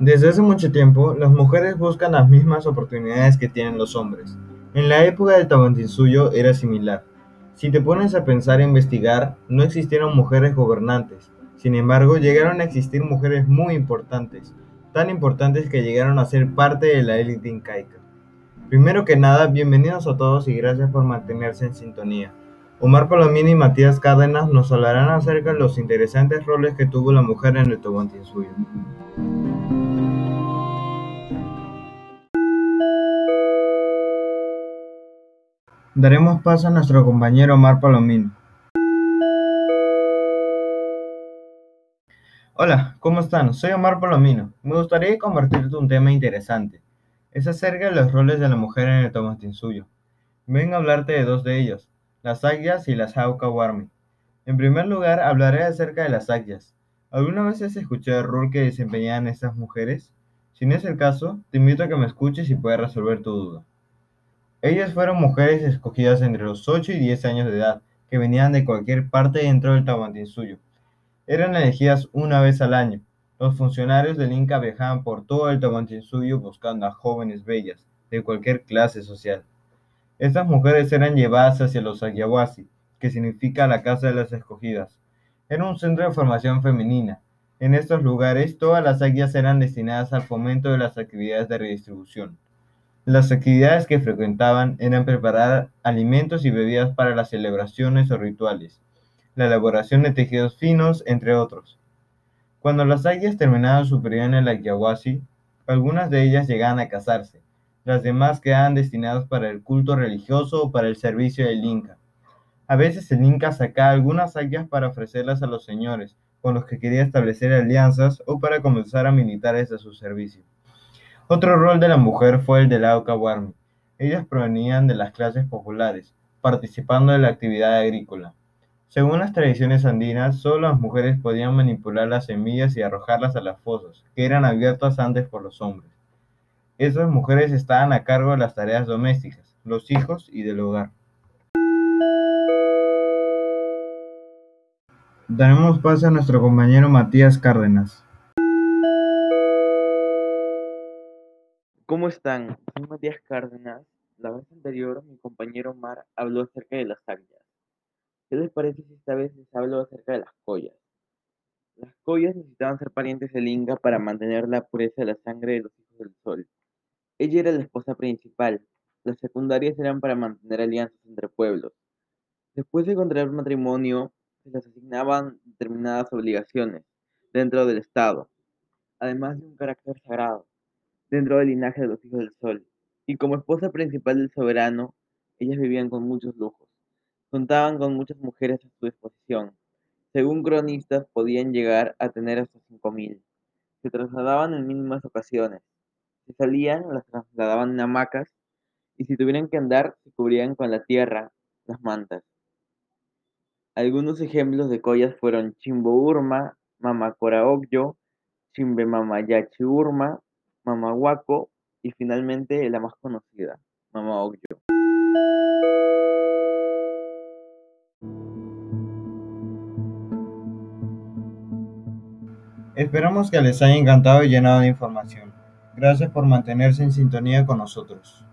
Desde hace mucho tiempo, las mujeres buscan las mismas oportunidades que tienen los hombres. En la época del Tahuantinsuyo era similar. Si te pones a pensar e investigar, no existieron mujeres gobernantes. Sin embargo, llegaron a existir mujeres muy importantes, tan importantes que llegaron a ser parte de la élite incaica. Primero que nada, bienvenidos a todos y gracias por mantenerse en sintonía. Omar Palomino y Matías Cárdenas nos hablarán acerca de los interesantes roles que tuvo la mujer en el Tahuantinsuyo. Daremos paso a nuestro compañero Omar Palomino. Hola, ¿cómo están? Soy Omar Palomino. Me gustaría compartirte un tema interesante. Es acerca de los roles de la mujer en el Tomatinsuyo. Vengo a hablarte de dos de ellos, las agyas y las Warmi. En primer lugar, hablaré acerca de las agyas. ¿Alguna vez has escuchado el rol que desempeñaban estas mujeres? Si no es el caso, te invito a que me escuches y puedas resolver tu duda. Ellas fueron mujeres escogidas entre los 8 y 10 años de edad, que venían de cualquier parte dentro del Tahuantinsuyo. Eran elegidas una vez al año. Los funcionarios del Inca viajaban por todo el Tahuantinsuyo buscando a jóvenes bellas, de cualquier clase social. Estas mujeres eran llevadas hacia los Ayahuasi, que significa la casa de las escogidas. Era un centro de formación femenina. En estos lugares, todas las águilas eran destinadas al fomento de las actividades de redistribución. Las actividades que frecuentaban eran preparar alimentos y bebidas para las celebraciones o rituales, la elaboración de tejidos finos, entre otros. Cuando las águilas terminaban su periodo en el Ayahuasi, algunas de ellas llegaban a casarse, las demás quedaban destinadas para el culto religioso o para el servicio del Inca. A veces el Inca sacaba algunas águilas para ofrecerlas a los señores, con los que quería establecer alianzas o para comenzar a militares a su servicio. Otro rol de la mujer fue el de la Warmi. Ellas provenían de las clases populares, participando de la actividad agrícola. Según las tradiciones andinas, solo las mujeres podían manipular las semillas y arrojarlas a las fosas, que eran abiertas antes por los hombres. Esas mujeres estaban a cargo de las tareas domésticas, los hijos y del hogar. Daremos paso a nuestro compañero Matías Cárdenas. ¿Cómo están? Soy Matías Cárdenas. La vez anterior mi compañero Omar habló acerca de las águilas. ¿Qué les parece si esta vez les hablo acerca de las collas? Las collas necesitaban ser parientes del Inca para mantener la pureza de la sangre de los hijos del sol. Ella era la esposa principal. Las secundarias eran para mantener alianzas entre pueblos. Después de contraer matrimonio, se les asignaban determinadas obligaciones dentro del Estado, además de un carácter sagrado dentro del linaje de los hijos del sol, y como esposa principal del soberano, ellas vivían con muchos lujos. Contaban con muchas mujeres a su disposición. Según cronistas, podían llegar a tener hasta cinco mil. Se trasladaban en mínimas ocasiones. Si salían, las trasladaban en hamacas, y si tuvieran que andar, se cubrían con la tierra, las mantas. Algunos ejemplos de collas fueron Chimbo Urma, Mamacoraogyo, Chimbe Mamayachi Urma, Mamahuaco y finalmente la más conocida, Mama. Esperamos que les haya encantado y llenado de información. Gracias por mantenerse en sintonía con nosotros.